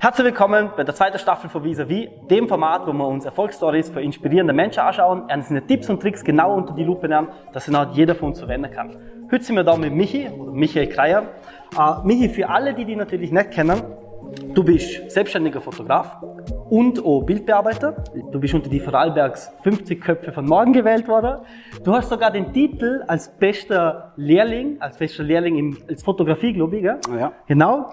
Herzlich willkommen bei der zweiten Staffel von Vis-a-vis, dem Format, wo wir uns Erfolgsstories für inspirierende Menschen anschauen, einzelne Tipps und Tricks genau unter die Lupe nehmen, dass sie halt jeder von uns verwenden kann. Heute sind wir da mit Michi, oder Michael Kreier. Uh, Michi, für alle, die dich natürlich nicht kennen, du bist selbstständiger Fotograf und auch Bildbearbeiter. Du bist unter die Vorarlbergs 50 Köpfe von morgen gewählt worden. Du hast sogar den Titel als bester Lehrling, als bester Lehrling in, als Fotografie, glaube ich, gell? Ja. Genau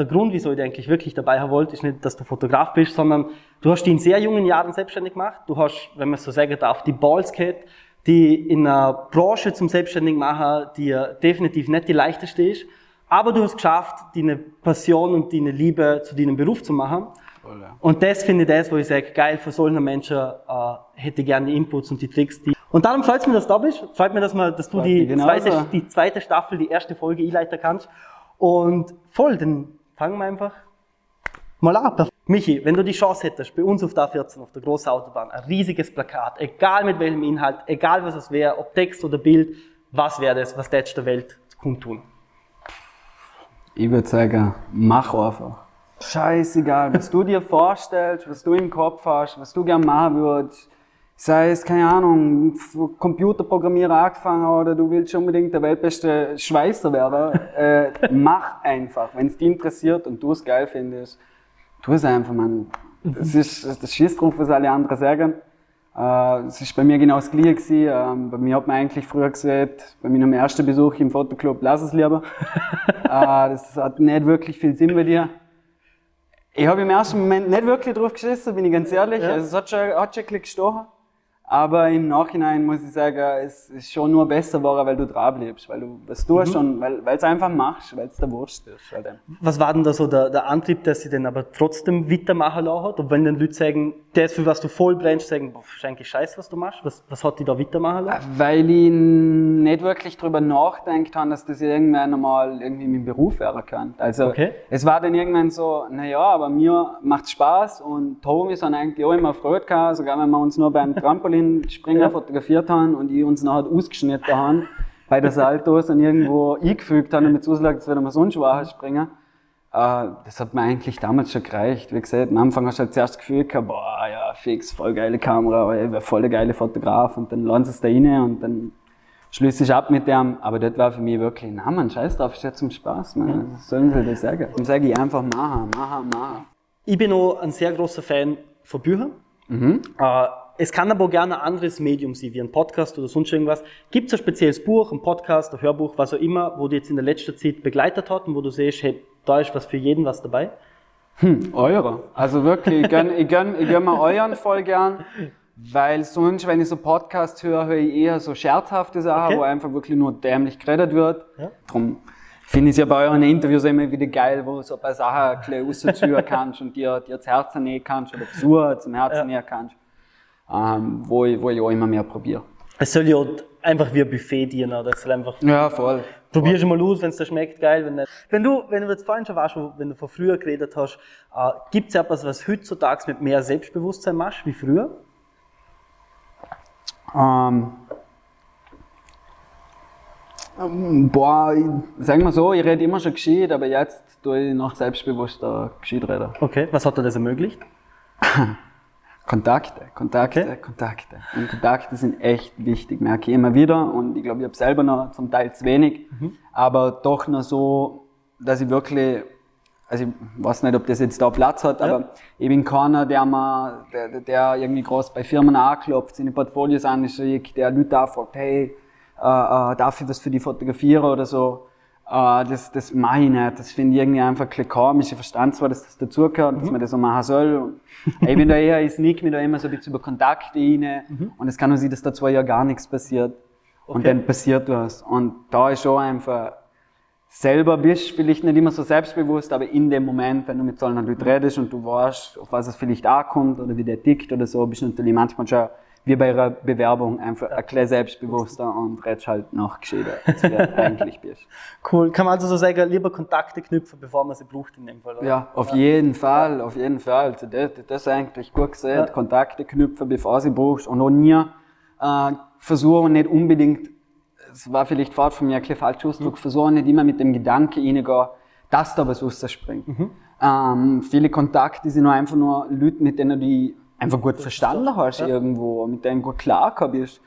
der Grund, wieso ich dich eigentlich wirklich dabei haben wollte, ist nicht, dass du Fotograf bist, sondern du hast dich in sehr jungen Jahren selbstständig gemacht. Du hast, wenn man so sagen darf, die Balls gehabt, die in einer Branche zum Selbstständigen machen, die definitiv nicht die leichteste ist. Aber du hast geschafft, deine Passion und deine Liebe zu deinem Beruf zu machen. Voll, ja. Und das finde ich das, wo ich sage, geil, für solche Menschen äh, hätte ich gerne die Inputs und die Tricks. Die und darum freut es mich, dass du da bist. Freut mich, dass, mal, dass du Freut die zweite, die zweite Staffel, die erste Folge einleiten kannst. Und voll, dann fangen wir einfach mal ab. Michi, wenn du die Chance hättest, bei uns auf der A14, auf der großen Autobahn, ein riesiges Plakat, egal mit welchem Inhalt, egal was es wäre, ob Text oder Bild, was wäre das, was tätest der Welt kundtun? Ich würde sagen, mach einfach. Scheißegal, was du dir vorstellst, was du im Kopf hast, was du gern machen würdest. Sei es, keine Ahnung, Computerprogrammierer angefangen oder du willst unbedingt der weltbeste Schweißer werden. äh, mach einfach. Wenn es dich interessiert und du es geil findest, tu es einfach, man. Das ist, das schießt drauf, was alle anderen sagen. Äh, Es ist bei mir genau das Gleiche gewesen. Ähm, bei mir hat man eigentlich früher gesagt, bei meinem ersten Besuch im Fotoclub, lass es lieber. äh, das hat nicht wirklich viel Sinn bei dir. Ich habe im ersten Moment nicht wirklich drauf geschissen, bin ich ganz ehrlich. Ja. Also, es hat schon, hat schon ein bisschen gestochen. Aber im Nachhinein muss ich sagen, es ist schon nur besser geworden, weil du dran bleibst, weil du was tust und weil es einfach machst, weil es der Wurst ist. Halt. Was war denn da so der, der Antrieb, dass sie den aber trotzdem weitermachen lassen hat? Und wenn dann Leute sagen, das, für was du voll brennst, sagen, boah, ist eigentlich scheiße, was du machst, was, was hat die da weitermachen lassen? Weil ich nicht wirklich drüber nachdenkt habe, dass das irgendwann einmal irgendwie mein Beruf werden kann. Also Okay. es war dann irgendwann so, naja, aber mir macht's Spaß und Tommy sind eigentlich auch immer Freude gehabt, sogar wenn wir uns nur beim Trampolinspringen Ja. fotografiert haben und ich uns nachher ausgeschnitten haben bei der Saltos und irgendwo eingefügt haben, damit es aussieht, als würde man sonst schwacher springen. Äh, das hat mir eigentlich damals schon gereicht. Wie gesagt, am Anfang hast du halt zuerst das Gefühl gehabt, boah, ja, fix, voll geile Kamera, ey, wär voll der geile Fotograf und dann lernst du es da rein und dann schließe ich ab mit dem. Aber das war für mich wirklich, na man, scheiß drauf, ist ja zum Spaß, man. Was sollen sie das sagen? Dann sage ich einfach, machen, machen, machen. Ich bin auch ein sehr großer Fan von Büchern. Äh, es kann aber gerne ein anderes Medium sein, wie ein Podcast oder sonst irgendwas. Gibt es ein spezielles Buch, ein Podcast, ein Hörbuch, was auch immer, wo dich jetzt in der letzten Zeit begleitet hat und wo du siehst, hey, da ist was für jeden was dabei? Eure. Also wirklich, ich gönn, ich gönn, ich gönn mir euren voll gern. Weil sonst, wenn ich so Podcasts höre, höre ich eher so scherzhafte Sachen, Okay. wo einfach wirklich nur dämlich geredet wird. Ja. Drum finde ich es ja bei euren Interviews immer wieder geil, wo du so ein paar Sachen ein bisschen kannst und dir, dir das Herz nähen kannst oder versuchen zum Herzen nähen kannst. Ähm, wo, ich, wo ich auch immer mehr probiere. Es soll ja einfach wie ein Buffet dienen, oder? Es soll einfach, Ja, voll. probier schon mal aus, wenn es dir schmeckt, geil, wenn nicht. Wenn du, wenn du jetzt vorhin schon warst, wenn du von früher geredet hast, äh, gibt es etwas, was heutzutage mit mehr Selbstbewusstsein machst, wie früher? Ähm, ähm, boah, ich, sagen wir so, ich rede immer schon gescheit, aber jetzt tue ich noch selbstbewusster gescheit reden. Okay, was hat dir das ermöglicht? Kontakte, Kontakte, Okay. Kontakte. Und Kontakte sind echt wichtig, merke ich immer wieder. Und ich glaube, ich habe selber noch zum Teil zu wenig, aber doch noch so, dass ich wirklich, also ich weiß nicht, ob das jetzt da Platz hat, Ja. aber ich bin keiner, der, mal, der, der irgendwie groß bei Firmen anklopft, seine Portfolios anschickt, der Leute anfragt, hey, äh, äh, darf ich was für die fotografieren oder so. Äh, das, das mache ich nicht. Das finde ich irgendwie einfach ein komisch. Ich verstand zwar, dass das dazugehört, dass man das so machen soll. Und ich bin da eher, ich sneak mich da immer so ein bisschen über Kontakte rein. Und es kann auch sein, dass da zwei Jahre gar nichts passiert. Und Okay. dann passiert was. Und da ist schon einfach, selber bist, vielleicht nicht immer so selbstbewusst, aber in dem Moment, wenn du mit so einer Leuten redest und du weißt, auf was es vielleicht ankommt oder wie der tickt oder so, bist du natürlich manchmal schon wie bei einer Bewerbung einfach ein bisschen selbstbewusster und redest halt noch gescheiter, als du eigentlich bist. Cool. Kann man also so sagen, lieber Kontakte knüpfen, bevor man sie braucht in dem Fall. oder? Ja, auf jeden Fall, auf jeden Fall. Also das, das ist eigentlich gut gesehen. Ja. Kontakte knüpfen, bevor sie brauchst. Und auch nie äh, versuchen nicht unbedingt, es war vielleicht fort von mir ein bisschen falscher Ausdruck, versuchen nicht immer mit dem Gedanke reingehen, dass da was rausspringt. Ähm, viele Kontakte sind nur einfach nur Leute, mit denen du einfach gut verstanden hast irgendwo, mit denen gut klar bist.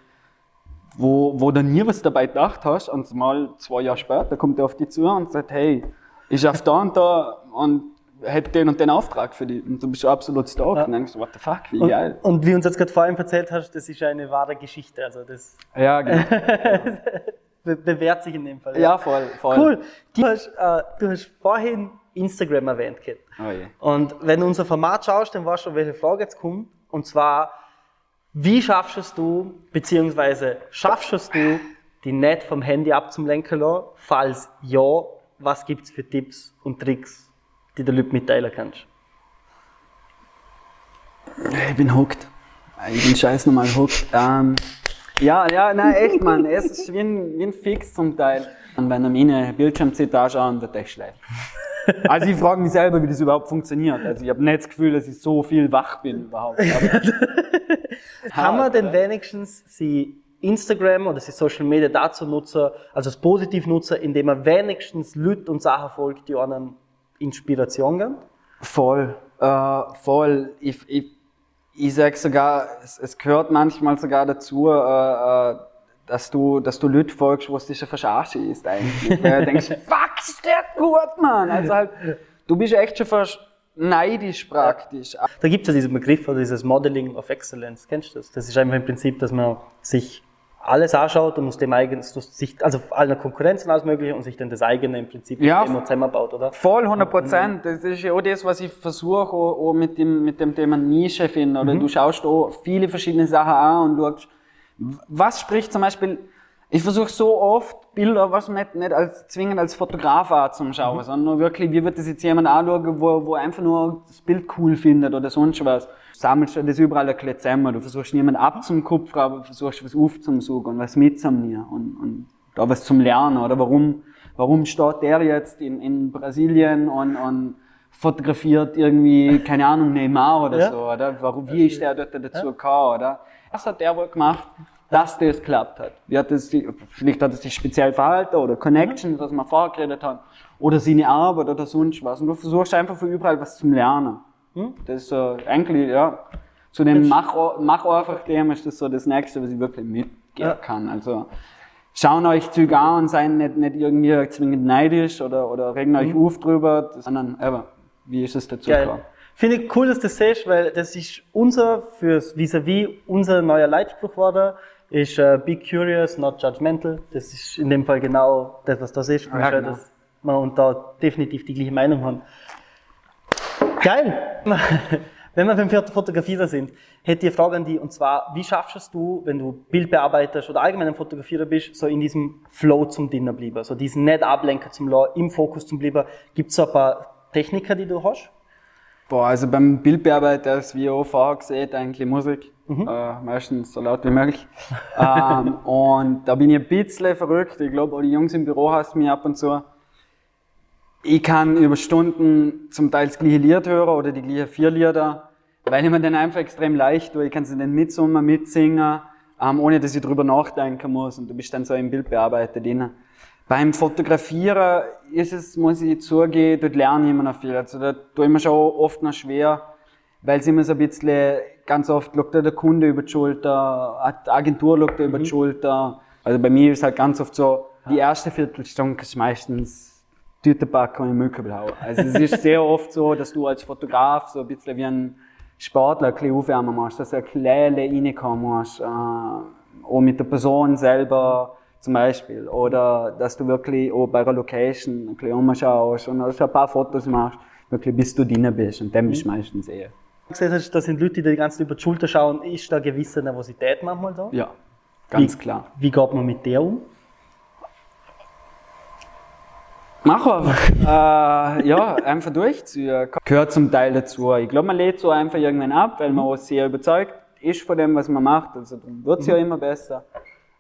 Wo, wo du nie was dabei gedacht hast und mal zwei Jahre später kommt er auf dich zu und sagt, hey, ich schaff da und da und hätte den und den Auftrag für dich. Und du bist absolut stoked Ja. und denkst, what the fuck, wie Und, geil. und wie uns jetzt gerade vorhin erzählt hast, das ist ja eine wahre Geschichte. Also das Ja, genau. be bewährt sich in dem Fall. ja, voll, voll. Cool. Du hast, äh, du hast vorhin Instagram erwähnt, Kit. Oh je. Und wenn du unser Format schaust, dann weißt du, welche Frage jetzt kommt. Und zwar, wie schaffst es du, beziehungsweise schaffst es du, die nicht vom Handy abzulenken lassen? Falls ja, was gibt's für Tipps und Tricks, die der Leute mitteilen kannst? Ich bin hooked. Ich bin scheiß normal hooked. Ähm, ja, ja, nein, echt, Mann. Es ist wie ein, wie ein Fix zum Teil. Und wenn er meine Bildschirmzeit anschauen, wird echt schlecht. Also ich frage mich selber, wie das überhaupt funktioniert. Also ich habe nicht das Gefühl, dass ich so viel wach bin überhaupt. Kann man denn wenigstens sie Instagram oder sie Social Media dazu nutzen, also als positiv nutzen, indem man wenigstens Leute und Sachen folgt, die einen Inspiration geben? Voll, äh, voll. Ich, ich, ich sag sogar, es, es gehört manchmal sogar dazu, äh, äh, dass du, dass du Leute folgst, wo es dich schon verarsche ist eigentlich. Weil du denkst, fuck, ist der gut, Mann. Also halt, du bist echt schon fast neidisch praktisch. Da gibt es ja diesen Begriff oder dieses Modeling of Excellence. Kennst du das? Das ist einfach im Prinzip, dass man sich alles anschaut und aus dem eigenen, sich, also aller Konkurrenz und alles Mögliche und sich dann das eigene im Prinzip Ja. immer zusammenbaut, oder? Voll, 100 Prozent. Das ist ja auch das, was ich versuche, auch, auch mit, dem, mit dem Thema Nische finden. Oder du schaust auch viele verschiedene Sachen an und schaust, was spricht zum Beispiel, ich versuche so oft Bilder, was nicht, nicht als, zwingend als Fotograf anzuschauen, sondern nur wirklich, wie wird das jetzt jemand anschauen, wo, wo einfach nur das Bild cool findet oder sonst was. Du sammelst ja das überall ein bisschen zusammen. Du versuchst niemanden abzukupfern, aber du versuchst was aufzusuchen und was mitzunehmen und, und da was zum Lernen oder warum, warum steht der jetzt in, in Brasilien und, und fotografiert irgendwie, keine Ahnung, Neymar oder Ja. so, oder? Warum, wie ist der dort dazu gekommen, oder? Was hat der wohl gemacht, dass das geklappt hat? Wie hat das, vielleicht hat es sich speziell verhalten oder Connections, was wir vorher geredet haben, oder seine Arbeit oder sonst was. Und du versuchst einfach von überall was zum Lernen. Das ist so, eigentlich, ja, zu dem Mach, Mach einfach Thema ist das so das Nächste, was ich wirklich mitgeben Ja. kann. Also, schauen euch Züge an und seien nicht, nicht irgendwie zwingend neidisch oder, oder regen euch auf drüber, sondern, aber, wie ist es dazu gekommen? Finde ich cool, dass du das siehst, weil das ist unser, fürs Vis-a-vis, unser neuer Leitspruch geworden, ist äh, Be curious, not judgmental. Das ist in dem Fall genau das, was das ist. Ja, genau. Dass wir und da definitiv die gleiche Meinung haben. Geil! Wenn wir beim Foto- Fotografie da sind, hätte ich eine Frage an dich, und zwar, wie schaffst du, wenn du Bild bearbeitest oder allgemein ein Fotografierer bist, so in diesem Flow zum Dinner bleiben, so diesen nicht ablenken zum Law, im Fokus zum bleiben? Gibt es so ein paar Techniker, die du hast? Boah, also beim Bildbearbeiter ist wie auch vorher gesehen, eigentlich Musik. Mhm. Äh, meistens so laut wie möglich. ähm, und da bin ich ein bisschen verrückt. Ich glaube, auch die Jungs im Büro hassen mich ab und zu. Ich kann über Stunden zum Teil das gleiche Lied hören oder die gleichen vier Lieder, weil ich mir dann einfach extrem leicht tue. Ich kann sie dann mitsummen, mitsingen, ähm, ohne dass ich drüber nachdenken muss. Und du bist dann so im Bildbearbeiter drin. Beim Fotografieren ist es, muss ich zugeben, dort lerne ich immer noch viel. Also da tue ich mir schon oft noch schwer, weil es immer so ein bisschen, ganz oft schaut der Kunde über die Schulter, die Agentur schaut da über die Schulter. Also bei mir ist halt ganz oft so, die erste Viertelstunde ist meistens Tüte packen und hauen. Also es ist sehr oft so, dass du als Fotograf so ein bisschen wie ein Sportler ein bisschen aufwärmen musst, dass du ein bisschen reinkommen musst, äh, auch mit der Person selber zum Beispiel. Oder dass du wirklich auch bei einer Location ein bisschen umschaust und ein paar Fotos machst, wirklich bis du drin bist. Und dann bist du meistens eher. gesehen hast, da sind Leute, die die ganze Zeit über die Schulter schauen, ist da eine gewisse Nervosität manchmal da? Ja, ganz Wie- klar. Wie geht man mit der um? Mach einfach. äh, ja, einfach durchziehen. Gehört zum Teil dazu. Ich glaube, man lädt so einfach irgendwann ab, weil man auch sehr überzeugt ist von dem, was man macht. Also dann wird's ja immer besser.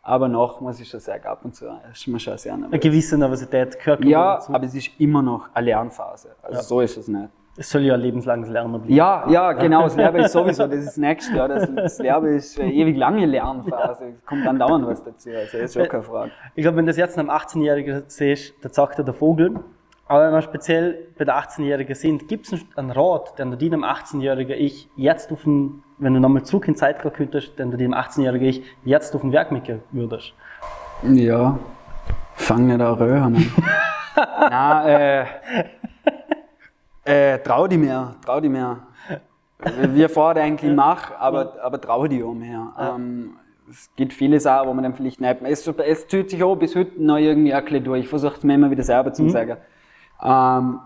Aber noch muss ich schon sagen, ab und zu ist man schon sehr Eine nervös. gewisse Nervosität gehört Ja, dazu. aber es ist immer noch eine Lernphase. Also so ist es nicht. Es soll ja ein lebenslanges Lernen bleiben. Ja, ja, genau. Das Lernen ist sowieso, das ist das Nächste. Ja. Das, das Lernen ist eine ewig lange Lernphase. Es kommt dann dauernd was dazu. Also ist schon keine Frage. Ich glaube, wenn du das jetzt einem 18-Jährigen siehst, da sagt er der Vogel, Aber wenn wir speziell bei der 18-Jährigen sind, gibt es einen Rat, den du deinem 18-Jährigen Ich jetzt auf den, wenn du nochmal zurück in Zeit könntest, den du deinem 18-Jährigen Ich jetzt auf den Werk mitgehen würdest? Ja, fang nicht an röhren. Nein, äh, äh, trau dich mehr, trau dich mehr. Wie vorher eigentlich mach, aber, aber trau dich auch mehr. Ähm, es gibt viele Sachen, wo man dann vielleicht nicht mehr. Es, es zieht sich auch bis heute noch irgendwie ein bisschen durch. Ich versuche es mir immer wieder selber zu sagen. Ähm,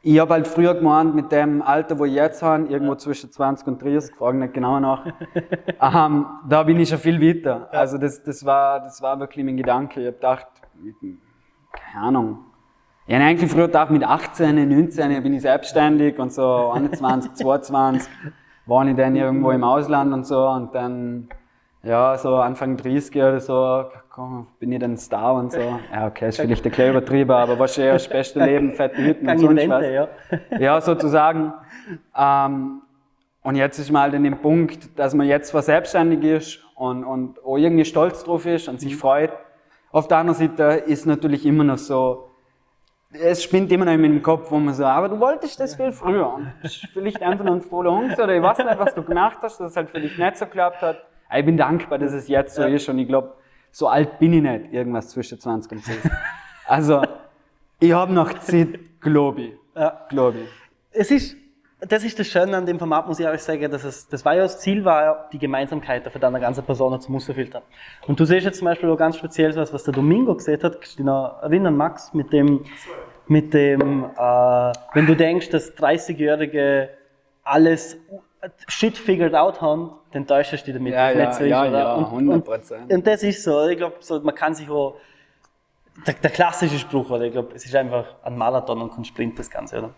ich habe halt früher gemeint, mit dem Alter, wo ich jetzt habe, irgendwo zwischen 20 und 30, frage nicht genau nach, ähm, da bin ich schon viel weiter. Also das, das, war, das war wirklich mein Gedanke. Ich habe gedacht, keine Ahnung, ich habe eigentlich früher gedacht, mit 18, 19 bin ich selbstständig und so 21, 22 war ich dann irgendwo im Ausland und so und dann, ja, so Anfang 30 oder so, komm, bin ich dann Star und so. Ja, okay, ist vielleicht ein bisschen übertrieben, aber wahrscheinlich das beste Leben, fette Hütten und sonst was. Ja. Ja, sozusagen. Ähm, und jetzt ist mal an dem Punkt, dass man jetzt zwar selbstständig ist und, und auch irgendwie stolz drauf ist und sich freut. Auf der anderen Seite ist natürlich immer noch so, es spinnt immer noch in meinem Kopf, wo man so, aber du wolltest das viel früher. Und das ist vielleicht einfach noch ein voller Angst oder ich weiß nicht, was du gemacht hast, dass es halt für dich nicht so geklappt hat. Ich bin dankbar, dass es jetzt so ist und ich glaube, so alt bin ich nicht, irgendwas zwischen 20 und 30. Also, ich habe noch Zeit, glaube ich. Ja. Glaube ich. Es ist, das ist das Schöne an dem Format, muss ich ehrlich sagen, dass es, das war ja das Ziel, war ja, die Gemeinsamkeit für deine ganze Person zu filtern. Und du siehst jetzt zum Beispiel auch ganz speziell was, was der Domingo gesehen hat, kannst du dich noch erinnern, Max, mit dem, mit dem, äh, wenn du denkst, dass 30-Jährige alles shit figured out haben, dann täuschst du dich damit. Ja, ja, nicht so ja, ist, oder? ja, und, 100%. Und, und das ist so, ich glaube, so, man kann sich auch, der, der klassische Spruch, oder? Ich glaube, es ist einfach ein Marathon und kein Sprint, das Ganze, oder?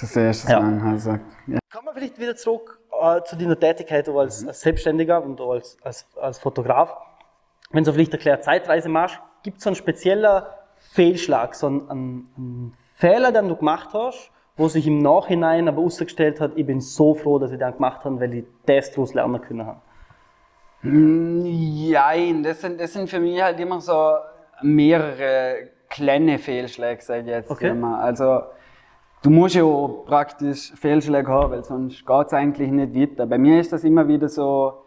Das erste Ja. Mal also, ja. Kommen wir vielleicht wieder zurück äh, zu deiner Tätigkeit auch Mhm. als, als Selbstständiger und als, als, als Fotograf. Wenn du vielleicht erklärt Zeitreise machst, gibt es so einen speziellen Fehlschlag, so einen, einen, einen Fehler, den du gemacht hast, wo sich im Nachhinein aber ausgestellt hat, ich bin so froh, dass ich den gemacht habe, weil ich das daraus lernen können habe. Nein, das sind, das sind für mich halt immer so mehrere kleine Fehlschläge, sag ich jetzt Okay. immer. Also, du musst ja auch praktisch Fehlschläge haben, weil sonst geht's eigentlich nicht weiter. Bei mir ist das immer wieder so,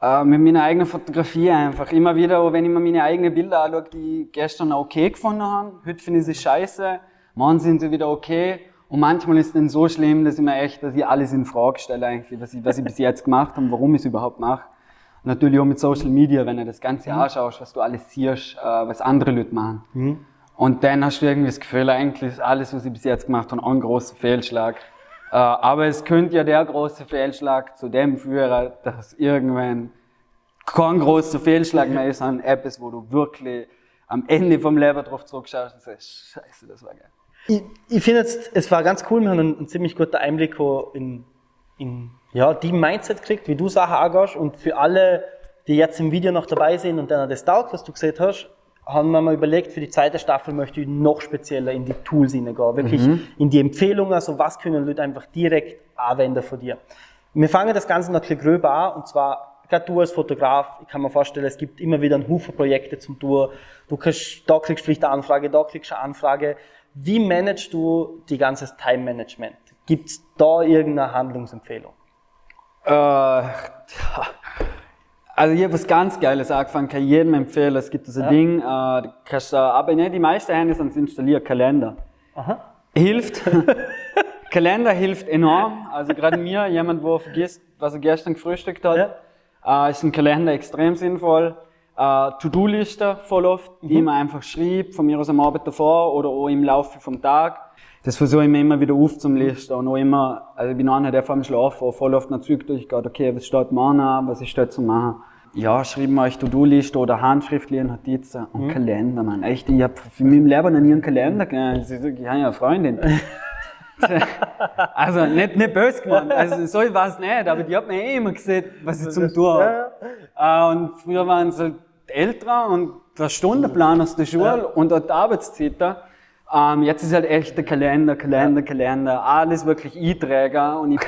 äh, mit meiner eigenen Fotografie einfach. Immer wieder, auch wenn ich mir meine eigenen Bilder anschaue, die ich gestern okay gefunden habe, heute finde ich sie scheiße, morgen sind sie wieder okay. Und manchmal ist es dann so schlimm, dass ich mir echt, dass ich alles in Frage stelle eigentlich, was ich, was ich bis jetzt gemacht habe, warum ich es überhaupt mache. Und natürlich auch mit Social Media, wenn du das Ganze anschaust, was du alles siehst, äh, was andere Leute machen. Und dann hast du irgendwie das Gefühl, eigentlich ist alles, was ich bis jetzt gemacht habe, ein großer Fehlschlag. Äh, aber es könnte ja der große Fehlschlag zu dem führen, dass irgendwann kein großer Fehlschlag mehr ist, sondern etwas, wo du wirklich am Ende vom Leben drauf zurückschaust und sagst, scheiße, das war geil. Ich, ich finde jetzt, es war ganz cool, wir haben einen, einen ziemlich guten Einblick in, in ja, die Mindset gekriegt, wie du Sachen angehst. Und für alle, die jetzt im Video noch dabei sind und denen das taugt, was du gesehen hast, haben wir mal überlegt, für die zweite Staffel möchte ich noch spezieller in die Tools hineingehen. Wirklich in die Empfehlungen, also was können Leute einfach direkt anwenden von dir. Wir fangen das Ganze noch ein bisschen gröber an, und zwar, gerade du als Fotograf, ich kann mir vorstellen, es gibt immer wieder einen Haufen Projekte zum Tun. Du kriegst, da kriegst du vielleicht eine Anfrage, da kriegst du eine Anfrage. Wie managst du die ganze Time-Management? Gibt es da irgendeine Handlungsempfehlung? Äh, ja. Also ich habe was ganz Geiles angefangen, kann ich jedem empfehlen. Es gibt so ein Ding, äh, du kannst, äh, aber nicht die meisten Handys sonst installieren Kalender. Aha. Hilft. Kalender hilft enorm. Also gerade mir, jemand, wo vergisst, was er gestern gefrühstückt hat, äh, ist ein Kalender extrem sinnvoll. Äh, To-Do-Liste voll oft, die man einfach schreibt, von mir aus am Abend davor oder auch im Laufe vom Tag. Das versuche ich mir immer wieder aufzulisten und auch immer, also ich bin einer, der vor dem Schlafen auch voll oft noch Zeug durchgeht, okay, was steht morgen an, was ist dort zu machen. Ja, schreiben wir euch To-Do-Liste oder handschriftliche Notizen und Kalender, man. Echt, ich hab für mich im Leben noch nie einen Kalender. Ich sag, ich habe ja eine Freundin. Also nicht, nicht böse gemeint, also so war es nicht, aber die hat mir eh immer gesehen, was ich zum Tun habe. Äh, Und früher waren sie halt älter und der Stundenplan aus der Schule und auch die Arbeitszeiten. Ähm, jetzt ist halt echt der Kalender, Kalender, Kalender, alles wirklich Einträger und ich,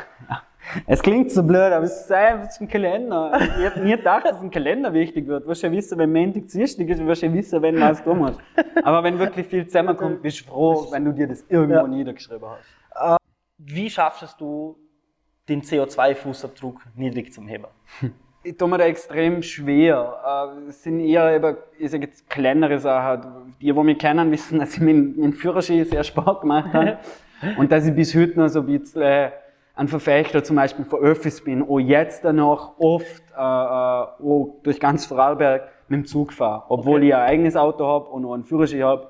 Es klingt so blöd, aber es ist einfach ein Kalender. Ich hätte nie gedacht, dass ein Kalender wichtig wird. Du wirst ja wissen, wenn Montag Dienstag ist, du wirst ja wissen, wenn du was tun musst. Aber wenn wirklich viel zusammenkommt, bist du froh, wenn du dir das irgendwo Ja. niedergeschrieben hast. Wie schaffst du, den CO2-Fußabdruck niedrig zu heben? Ich tue mir da extrem schwer. Äh, Es sind eher eben, ich sage jetzt, kleinere Sachen. Die, die mich kennen, wissen, dass ich meinen, meinen Führerschein sehr spät gemacht habe. Und dass ich bis heute noch so ein bisschen äh, ein Verfechter zum Beispiel von Öffis bin, auch jetzt danach oft äh, äh, auch durch ganz Vorarlberg mit dem Zug fahre. Obwohl Okay. ich ein eigenes Auto habe und auch einen Führerschein habe.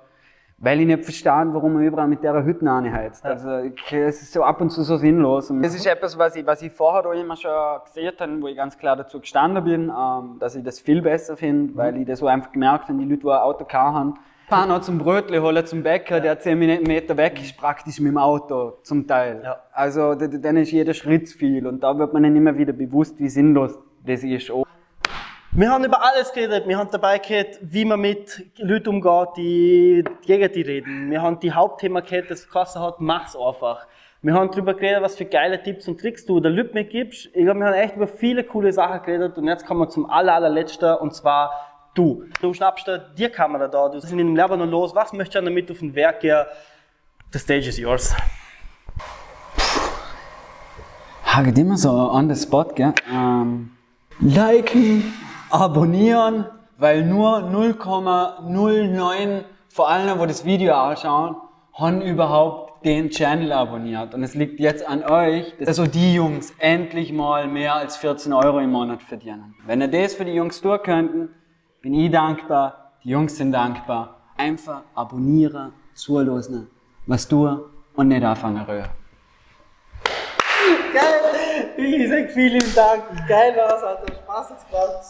Weil ich nicht verstehe, warum man überall mit der Hütte anheizt. Also, ich- es ist so ab und zu so sinnlos. Und das ist etwas, was ich, was ich vorher auch immer schon gesehen habe, wo ich ganz klar dazu gestanden bin, ähm, dass ich das viel besser finde, weil ich das so einfach gemerkt habe, die Leute, die ein Auto gehabt haben, fahren auch zum Brötle holen, zum Bäcker, der 10 Minuten Meter weg ist, praktisch mit dem Auto, zum Teil. Ja. Also, dann ist jeder Schritt viel. Und da wird man dann immer wieder bewusst, wie sinnlos das ist. Auch Wir haben über alles geredet. Wir haben dabei geredet, wie man mit Leuten umgeht, die gegen die reden. Wir haben die Hauptthema gehabt, das Kasse hat, mach's einfach. Wir haben darüber geredet, was für geile Tipps und Tricks du der Leuten mitgibst. Ich glaube, wir haben echt über viele coole Sachen geredet und jetzt kommen wir zum aller, allerletzten und zwar du. Du schnappst dir die Kamera da, du bist in dem Lebanon los. Was möchtest du damit auf den Werk gehen? The stage is yours. Haget immer so on the spot, gell? Ähm, liken, abonnieren, weil nur 0,09 vor allem, wo das Video anschauen, haben überhaupt den Channel abonniert. Und es liegt jetzt an euch, dass also die Jungs endlich mal mehr als 14 Euro im Monat verdienen. Wenn ihr das für die Jungs tun könnten, bin ich dankbar, die Jungs sind dankbar. Einfach abonnieren, zuhören, was tun und nicht anfangen rühren. Geil! Ich sag vielen Dank. Geil war's, hat Spaß gemacht.